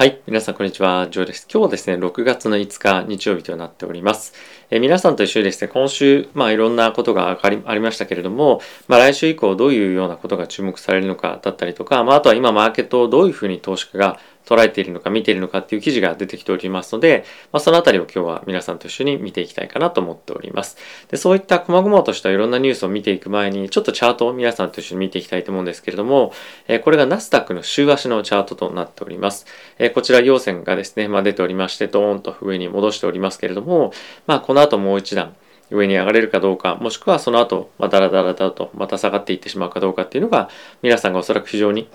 はい。皆さん、こんにちは。ジョーです。今日はですね、6月の5日、日曜日となっております。えー、皆さんと一緒にですね、今週、まあ、いろんなことがありましたけれども、まあ、来週以降、どういうようなことが注目されるのかだったりとか、まあ、あとは今、マーケットをどういうふうに投資家が捉えているのか見ているのかっていう記事が出てきておりますので、まあ、そのあたりを今日は皆さんと一緒に見ていきたいかなと思っております。でそういった細々としたいろんなニュースを見ていく前に、ちょっとチャートを皆さんと一緒に見ていきたいと思うんですけれども、えー、これがナスダックの週足のチャートとなっております。えー、こちら陽線がですね、まあ、出ておりまして、ドーンと上に戻しておりますけれども、まあ、このの後もう一段、上に上がれるかどうか、もしくはその後、まあ、ダラダラダラとまた下がっていってしまうかどうかっていうのが、皆さんがおそらく非常に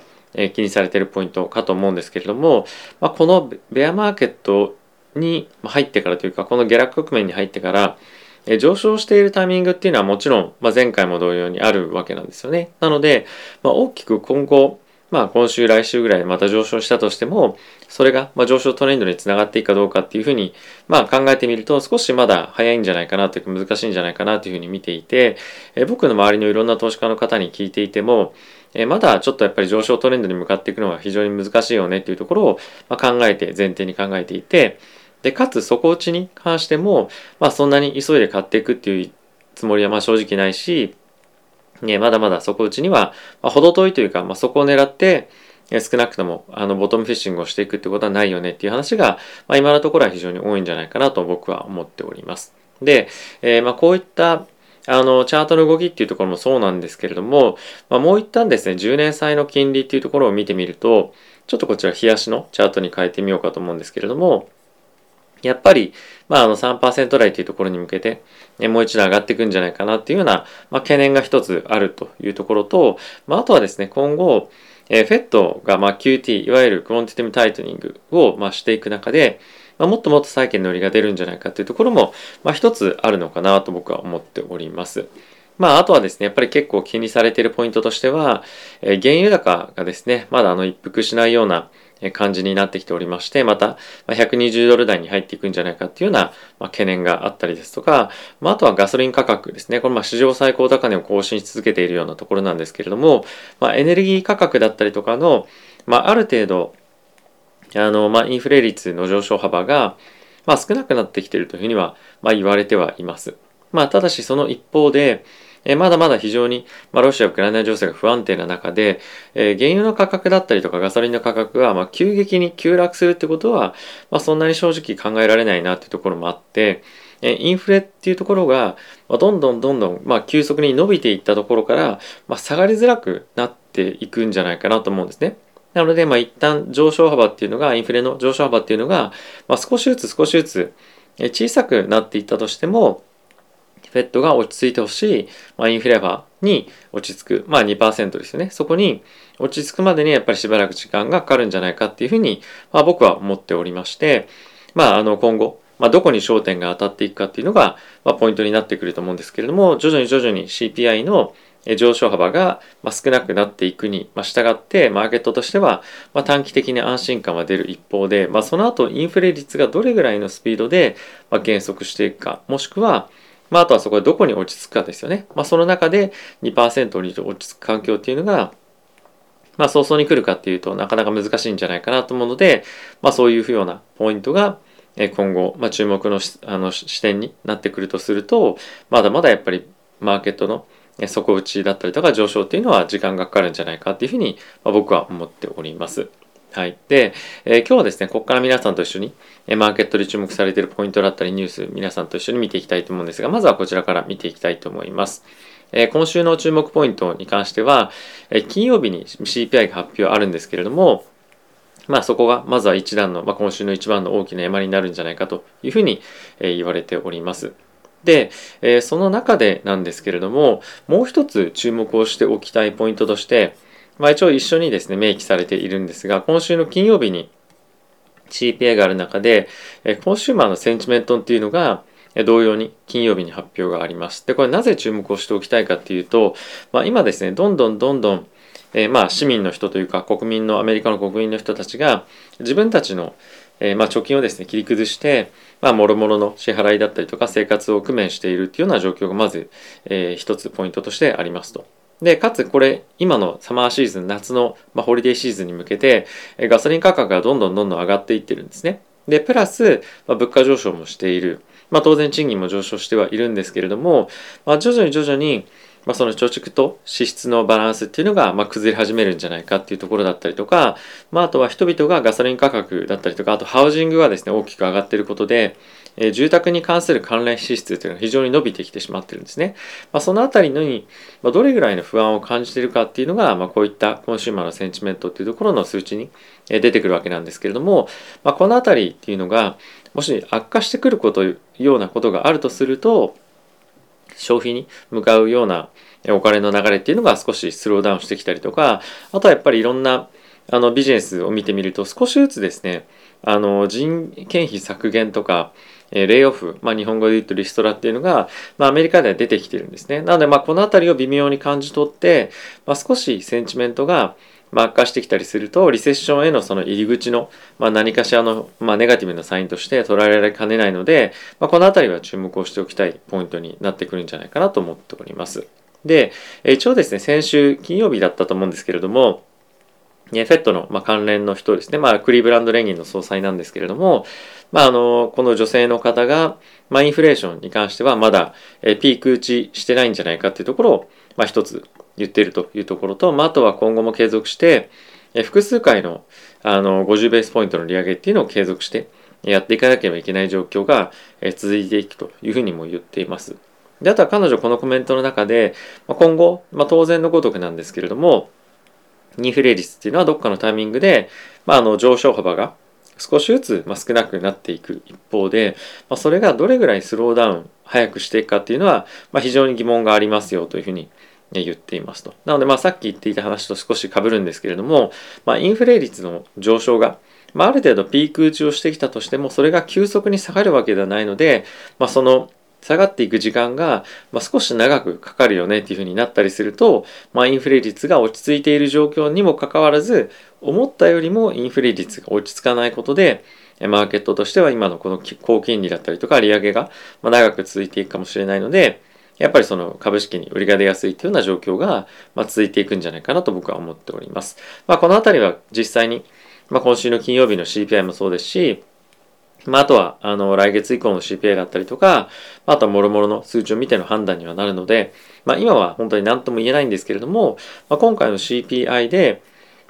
気にされているポイントかと思うんですけれども、まあ、このベアマーケットに入ってからというかこの下落局面に入ってから上昇しているタイミングっていうのはもちろん、まあ、前回も同様にあるわけなんですよね。なので、まあ、大きく今後、まあ、今週来週ぐらいまた上昇したとしてもそれがま上昇トレンドにつながっていくかどうかっていうふうに、まあ、考えてみると少しまだ早いんじゃないかなというか難しいんじゃないかなというふうに見ていてえ僕の周りのいろんな投資家の方に聞いていてもえまだちょっとやっぱり上昇トレンドに向かっていくのは非常に難しいよねっていうところを、ま考えて前提に考えていてでかつ底打ちに関しても、まあ、そんなに急いで買っていくっていうつもりはまあ正直ないし、ね、まだまだ底打ちには、まあ、程遠いというか、まあ、そこを狙って少なくともあのボトムフィッシングをしていくってことはないよねっていう話が、まあ、今のところは非常に多いんじゃないかなと僕は思っております。で、えー、まあこういったあの、チャートの動きっていうところもそうなんですけれども、まあ、もう一旦ですね、10年債の金利っていうところを見てみると、ちょっとこちら、冷やしのチャートに変えてみようかと思うんですけれども、やっぱり、まあ、あの3%台というところに向けて、もう一度上がっていくんじゃないかなっていうような、まあ、懸念が一つあるというところと、まあ、あとはですね、今後、えー、FED がまあ QT、いわゆるクォンティティブタイトニングをまあしていく中で、まあ、もっともっと債券の売りが出るんじゃないかというところも、まあ、一つあるのかなと僕は思っております。まあ、あとはですね、やっぱり結構気にされているポイントとしては、えー、原油高がですね、まだあの一服しないような感じになってきておりまして、また120ドル台に入っていくんじゃないかっていうような懸念があったりですとか、まあ、とはガソリン価格ですね。これま史上最高高値を更新し続けているようなところなんですけれども、ま、エネルギー価格だったりとかの、まあ、る程度、あの、まあ、インフレ率の上昇幅が、ま、少なくなってきているというふうには、ま、言われてはいます。まあ、ただしその一方で、えまだまだ非常に、ま、ロシア・ウクライナ情勢が不安定な中で、え、原油の価格だったりとかガソリンの価格が、ま、急激に急落するってことは、ま、そんなに正直考えられないなっていうところもあって、えインフレっていうところが、ま、どんどんどんどん、ま、急速に伸びていったところから、ま、下がりづらくなっていくんじゃないかなと思うんですね。なので、まあ、一旦上昇幅っていうのが、インフレの上昇幅っていうのが、まあ、少しずつ少しずつ小さくなっていったとしても、フェットが落ち着いてほしい、まあ、インフレ幅に落ち着く、まあ2%ですよね。そこに落ち着くまでにやっぱりしばらく時間がかかるんじゃないかっていうふうに、まあ、僕は思っておりまして、まあ、あの今後、まあ、どこに焦点が当たっていくかっていうのが、まあ、ポイントになってくると思うんですけれども、徐々に徐々に CPI の上昇幅が少なくなっていくに従って、マーケットとしては短期的に安心感は出る一方で、まあ、その後インフレ率がどれぐらいのスピードで減速していくか、もしくは、まあ、あとはそこでどこに落ち着くかですよね。まあ、その中で2%に落ち着く環境っていうのが、まあ、早々に来るかっていうとなかなか難しいんじゃないかなと思うので、まあ、そういうようなポイントが今後、まあ、注目のあの視点になってくるとすると、まだまだやっぱりマーケットの底打ちだったりとか上昇っていうのは時間がかかるんじゃないかっていうふうに、ま、僕は思っております。はい。で、えー、今日はですね、ここから皆さんと一緒に、えマーケットで注目されているポイントだったりニュース、皆さんと一緒に見ていきたいと思うんですが、まずはこちらから見ていきたいと思います。え、今週の注目ポイントに関しては、え、金曜日に CPI が発表あるんですけれども、まあそこがまずは一段の、まあ、今週の一番の大きな山になるんじゃないかというふうに、え、言われております。で、え、その中でなんですけれども、もう一つ注目をしておきたいポイントとして、まあ、一応一緒にですね、明記されているんですが、今週の金曜日に CPI がある中で、コンシューマーのセンチメントっていうのが、同様に金曜日に発表があります。で、これなぜ注目をしておきたいかっていうと、まあ、今ですね、どんどんどんどん、えー、まあ市民の人というか国民のアメリカの国民の人たちが自分たちの、えー、まあ貯金をですね切り崩して、まあ、諸々の支払いだったりとか生活を工面しているっていうような状況がまず、えー、一つポイントとしてありますと。で、かつこれ、今のサマーシーズン、夏の、まあ、ホリデーシーズンに向けて、ガソリン価格がどんどんどんどん上がっていってるんですね。で、プラス、まあ、物価上昇もしている。まあ、当然賃金も上昇してはいるんですけれども、まあ、徐々に徐々に、まあ、その貯蓄と支出のバランスっていうのが、まあ、崩れ始めるんじゃないかっていうところだったりとか、まあ、あとは人々がガソリン価格だったりとか、あとハウジングがですね、大きく上がっていることで、え、住宅に関する関連支出というのが非常に伸びてきてしまってるんですね。まあ、そのあたりのに、ま、どれぐらいの不安を感じているかっていうのが、まあ、こういったコンシューマーのセンチメントっていうところの数値に出てくるわけなんですけれども、まあ、このあたりっていうのが、もし悪化してくることようなことがあるとすると、消費に向かうようなお金の流れっていうのが少しスローダウンしてきたりとか、あとはやっぱりいろんなあのビジネスを見てみると少しずつですね、あの人件費削減とか、レイオフ、まあ、日本語で言うとリストラっていうのが、まあ、アメリカでは出てきてるんですね。なので、まあ、この辺りを微妙に感じ取って、まあ、少しセンチメントが、悪化してきたりすると、リセッションへのその入り口の、まあ、何かしらの、まあ、ネガティブなサインとして捉えられかねないので、まあ、この辺りは注目をしておきたいポイントになってくるんじゃないかなと思っております。で、一応ですね、先週金曜日だったと思うんですけれども、フェットの、まあ、関連の人ですね、まあ、クリーブランド連銀の総裁なんですけれども、まあ、あのこの女性の方が、まあ、インフレーションに関してはまだ、えピーク打ちしてないんじゃないかっていうところを、まあ、一つ言っているというところと、まあ、あとは今後も継続して、え複数回のあの50ベースポイントの利上げっていうのを継続してやっていかなければいけない状況が、え続いていくというふうにも言っています。であとは彼女このコメントの中で、まあ、今後、まあ、当然のごとくなんですけれども、インフレ率っていうのはどっかのタイミングで、まあ、あの上昇幅が少しずつま少なくなっていく一方で、まあ、それがどれぐらいスローダウン早くしていくかっていうのは、まあ、非常に疑問がありますよというふうに言っていますと。なのでまあさっき言っていた話と少し被るんですけれども、まあ、インフレ率の上昇が、まあ、ある程度ピーク打ちをしてきたとしてもそれが急速に下がるわけではないので、まあ、その下がっていく時間が、まあ、少し長くかかるよねっていうふうになったりすると、まあ、インフレ率が落ち着いている状況にもかかわらず思ったよりもインフレ率が落ち着かないことでマーケットとしては今のこの高金利だったりとか利上げが長く続いていくかもしれないのでやっぱりその株式に売りが出やすいというような状況が続いていくんじゃないかなと僕は思っております。まあ、このあたりは実際に、まあ、今週の金曜日の CPI もそうですしまあ、あとは、あの、来月以降の CPI だったりとか、あとは諸々の数値を見ての判断にはなるので、まあ、今は本当に何とも言えないんですけれども、まあ、今回の CPI で、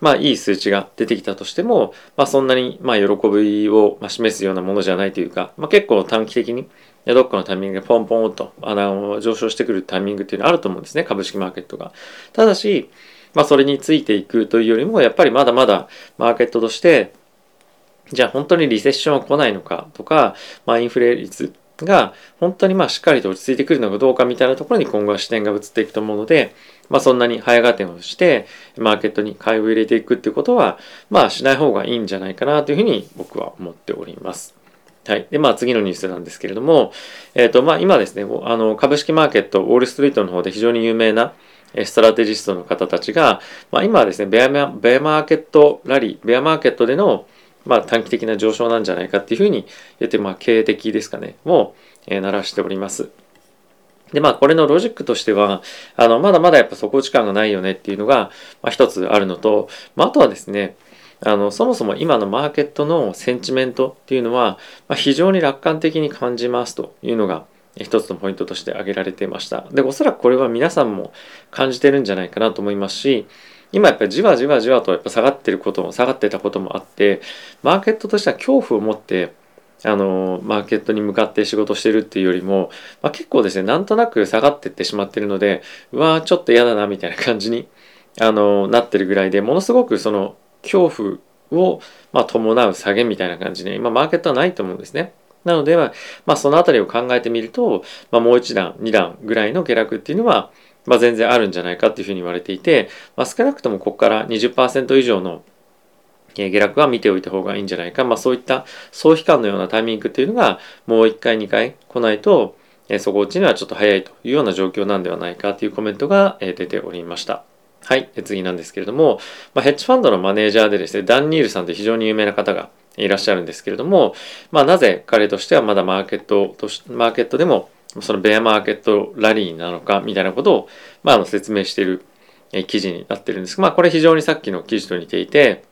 まあ、いい数値が出てきたとしても、まあ、そんなに、まあ、喜びを示すようなものじゃないというか、まあ、結構短期的に、どっかのタイミングでポンポンと、あの、上昇してくるタイミングっていうのはあると思うんですね、株式マーケットが。ただし、まあ、それについていくというよりも、やっぱりまだまだマーケットとして、じゃあ本当にリセッションは来ないのかとか、まあ、インフレ率が本当にまあしっかりと落ち着いてくるのかどうかみたいなところに今後は視点が移っていくと思うので、まあ、そんなに早合点をしてマーケットに買いを入れていくっていうことはまあしない方がいいんじゃないかなというふうに僕は思っております。はい。で、まあ次のニュースなんですけれども、えっ、ー、と、まあ今ですね、あの株式マーケット、ウォールストリートの方で非常に有名なストラテジストの方たちが、まあ今はですね、ベアベアマーケットラリー、ベアマーケットでのまあ、短期的な上昇なんじゃないかっていうふうに言って、まあ、経営的ですかね、も、えー、鳴らしております。で、まあ、これのロジックとしては、あの、まだまだやっぱ底力がないよねっていうのが、まあ、一つあるのと、まあ、あとはですね、あの、そもそも今のマーケットのセンチメントっていうのは、まあ、非常に楽観的に感じますというのが、一つのポイントとして挙げられていました。で、おそらくこれは皆さんも感じてるんじゃないかなと思いますし、今やっぱりじわじわじわとやっぱ下がってることも下がってたこともあってマーケットとしては恐怖を持ってあのマーケットに向かって仕事してるっていうよりも、まあ、結構ですねなんとなく下がってってしまってるのでうわーちょっと嫌だなみたいな感じにあのなってるぐらいでものすごくその恐怖を、まあ、伴う下げみたいな感じで今マーケットはないと思うんですね。なので、まあ、そのあたりを考えてみると、まあ、もう一段、二段ぐらいの下落っていうのは、まあ、全然あるんじゃないかっていうふうに言われていて、まあ、少なくともここから20%以上の下落は見ておいた方がいいんじゃないか、まあ、そういった総悲観のようなタイミングっていうのがもう1回2回来ないと底落ちにはちょっと早いというような状況なんではないかというコメントが出ておりました。はい。次なんですけれども、まあ、ヘッジファンドのマネージャーでですね、ダン・ニールさんって非常に有名な方がいらっしゃるんですけれども、まあ、なぜ彼としてはまだマーケットとし、マーケットでもそのベアマーケットラリーなのかみたいなことを、まあ、の説明している記事になってるんですが、まあこれ非常にさっきの記事と似ていて、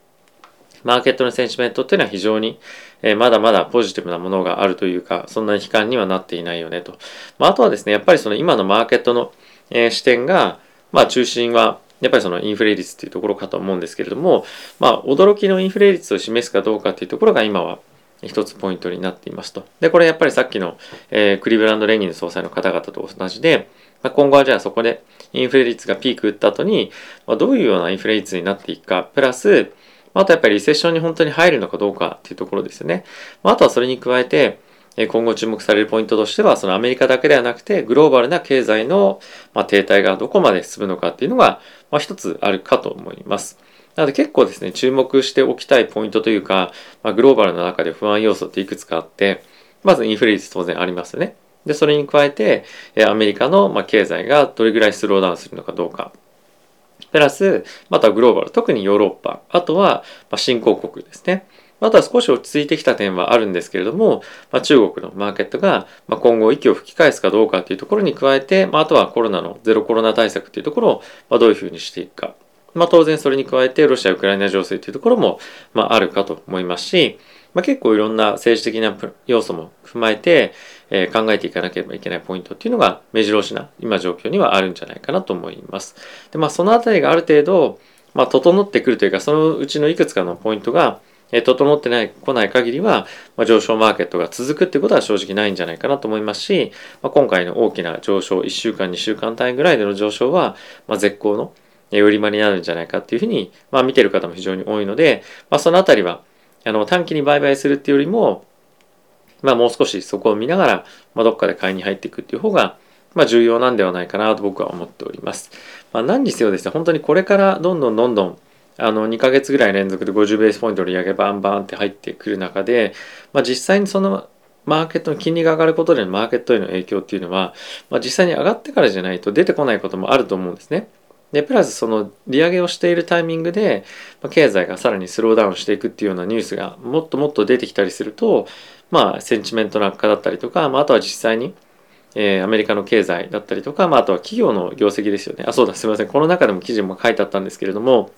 マーケットのセンチメントっていうのは非常に、えまだまだポジティブなものがあるというか、そんなに悲観にはなっていないよねと。まあ、あとはですね、やっぱりその今のマーケットの、え視点が、まあ中心はやっぱりそのインフレ率っていうところかと思うんですけれども、まあ驚きのインフレ率を示すかどうかっていうところが今は一つポイントになっていますと。で、これやっぱりさっきの、えー、クリブランド連銀の総裁の方々と同じで、まあ、今後はじゃあそこでインフレ率がピーク打った後に、まあ、どういうようなインフレ率になっていくか、プラス、あとやっぱりリセッションに本当に入るのかどうかっていうところですよね。まあ、あとはそれに加えて、今後注目されるポイントとしては、そのアメリカだけではなくて、グローバルな経済の停滞がどこまで進むのかっていうのが、まあ、一つあるかと思います。なので結構ですね、注目しておきたいポイントというか、まあ、グローバルの中で不安要素っていくつかあって、まずインフレ率当然ありますよね。で、それに加えて、アメリカの経済がどれぐらいスローダウンするのかどうか。プラス、またグローバル、特にヨーロッパ、あとは新興国ですね。あとは少し落ち着いてきた点はあるんですけれども、まあ、中国のマーケットが今後息を吹き返すかどうかというところに加えて、まあ、あとはコロナのゼロコロナ対策というところをどういうふうにしていくか。まあ、当然それに加えてロシア・ウクライナ情勢というところもまああるかと思いますし、まあ、結構いろんな政治的な要素も踏まえて、えー、考えていかなければいけないポイントっていうのが目白押しな今状況にはあるんじゃないかなと思います。でまあそのあたりがある程度、まあ、整ってくるというかそのうちのいくつかのポイントがえ整ってない来ない限りは、まあ、上昇マーケットが続くってことは正直ないんじゃないかなと思いますし、まあ、今回の大きな上昇1週間2週間単位ぐらいでの上昇は、まあ、絶好の売り場になるんじゃないかっていうふうに、まあ、見てる方も非常に多いので、まあ、そのあたりはあの短期に売買するっていうよりも、まあ、もう少しそこを見ながら、まあ、どっかで買いに入っていくっていう方が、まあ、重要なんではないかなと僕は思っております。まあ、何にせよですね、本当にこれからどんどんどんどんあの2ヶ月ぐらい連続で50ベースポイントの利上げバンバンって入ってくる中で、まあ、実際にそのマーケットの金利が上がることでのマーケットへの影響っていうのは、まあ、実際に上がってからじゃないと出てこないこともあると思うんですね。で、プラスその利上げをしているタイミングで、ま、経済がさらにスローダウンしていくっていうようなニュースがもっともっと出てきたりすると、まあ、センチメントの悪化だったりとか、まあ、あとは実際に、えー、アメリカの経済だったりとか、まあ、あとは企業の業績ですよね。あ、そうだ、すみません。この中でも記事も書いてあったんですけれども、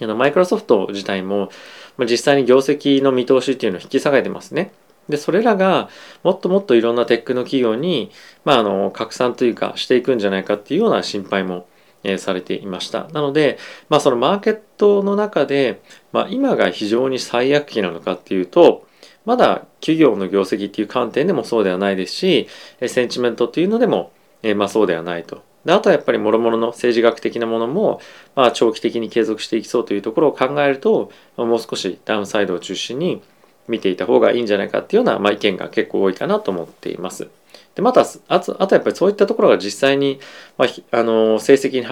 あのマイクロソフト自体も、まあ、実際に業績の見通しっていうのを引き下げてますね。で、それらがもっともっといろんなテックの企業に、まあ、あの、拡散というかしていくんじゃないかっていうような心配も、え、されていました。なので、まあ、そのマーケットの中で、まあ、今が非常に最悪期なのかっていうと、まだ企業の業績っていう観点でもそうではないですし、センチメントっていうのでも、え、まあそうではないと。であとはやっぱり諸々の政治学的なものも、まあ、長期的に継続していきそうというところを考えると、まあ、もう少しダウンサイドを中心に見ていた方がいいんじゃないかっていうような、まあ、意見が結構多いかなと思っています。でまたあとあとやっぱりそういったところが実際に、まあ、あの成績に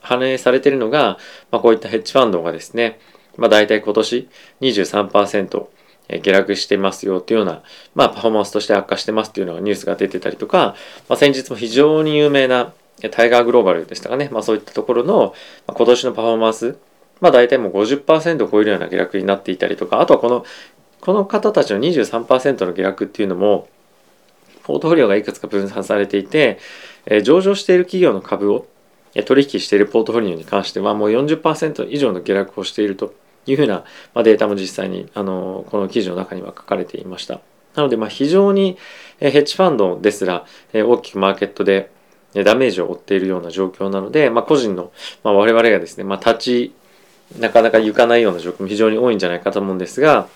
反映されているのが、まあ、こういったヘッジファンドがですね、まあ、大体今年23%下落してますよっていうような、まあ、パフォーマンスとして悪化してますっていうのがニュースが出てたりとか、まあ、先日も非常に有名なタイガーグローバルでしたかね、まあ、そういったところの、今年のパフォーマンス、まあ、大体もう50%を超えるような下落になっていたりとかあとはこのこの方たちの23%の下落っていうのもポートフォリオがいくつか分散されていて、え、上場している企業の株を取引しているポートフォリオに関してはもう40%以上の下落をしているというふうな、ま、データも実際にあのこの記事の中には書かれていました。なのでま非常にヘッジファンドですら大きくマーケットでダメージを負っているような状況なので、まあ、個人の、ま、我々がですね、まあ、立ちなかなか行かないような状況も非常に多いんじゃないかと思うんですが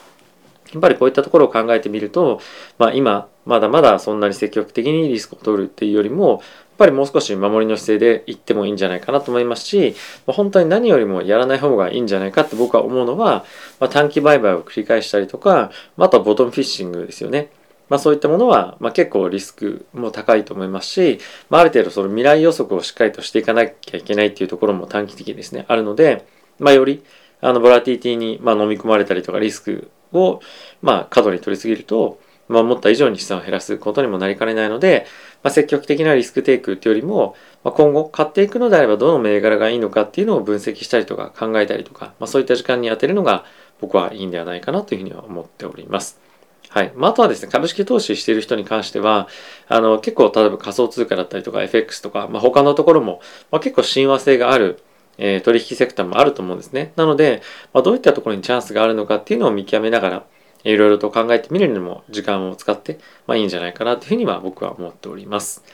やっぱりこういったところを考えてみると、まあ、今まだまだそんなに積極的にリスクを取るっていうよりもやっぱりもう少し守りの姿勢で行ってもいいんじゃないかなと思いますし、ま、本当に何よりもやらない方がいいんじゃないかって僕は思うのは、まあ、短期売買を繰り返したりとか、まあ、とはボトムフィッシングですよね。まあ、そういったものは、まあ、結構リスクも高いと思いますし、まあ、ある程度その未来予測をしっかりとしていかなきゃいけないっていうところも短期的ですねあるので、まあ、よりあのボラティティにま飲み込まれたりとかリスクをまあ過度に取りすぎると、まあ、思った以上に資産を減らすことにもなりかねないので、まあ、積極的なリスクテイクっていうよりも、まあ、今後買っていくのであればどの銘柄がいいのかっていうのを分析したりとか考えたりとか、まあ、そういった時間に当てるのが僕はいいんではないかなというふうには思っております。はい。まあ、あとはですね、株式投資している人に関しては、あの、結構、例えば仮想通貨だったりとか FX とか、まあ、他のところも、まあ、結構親和性があるえ、取引セクターもあると思うんですね。なので、ま、どういったところにチャンスがあるのかっていうのを見極めながら、いろいろと考えてみるのも時間を使って、まあいいんじゃないかなというふうには僕は思っております。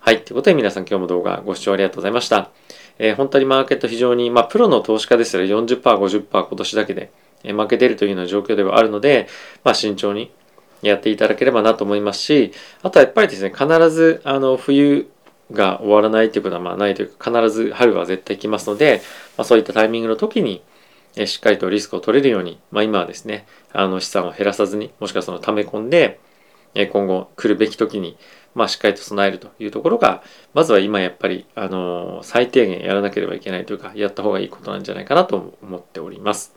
はい。ということで皆さん今日も動画ご視聴ありがとうございました。えー、本当にマーケット非常に、まあプロの投資家ですら40%、50%今年だけでえ負けてるというような状況ではあるので、まあ慎重にやっていただければなと思いますし、あとはやっぱりですね、必ずあの冬が終わらないということはまあないというか、必ず春は絶対来ますので、まあ、そういったタイミングの時に、えしっかりとリスクを取れるように、まあ、今はですね、あの資産を減らさずに、もしくはその溜め込んで、え今後来るべき時に、まあ、しっかりと備えるというところが、まずは今やっぱり、あの最低限やらなければいけないというか、やった方がいいことなんじゃないかなと思っております。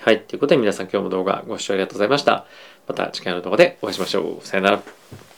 はい。ということで皆さん今日も動画ご視聴ありがとうございました。また次回の動画でお会いしましょう。さよなら。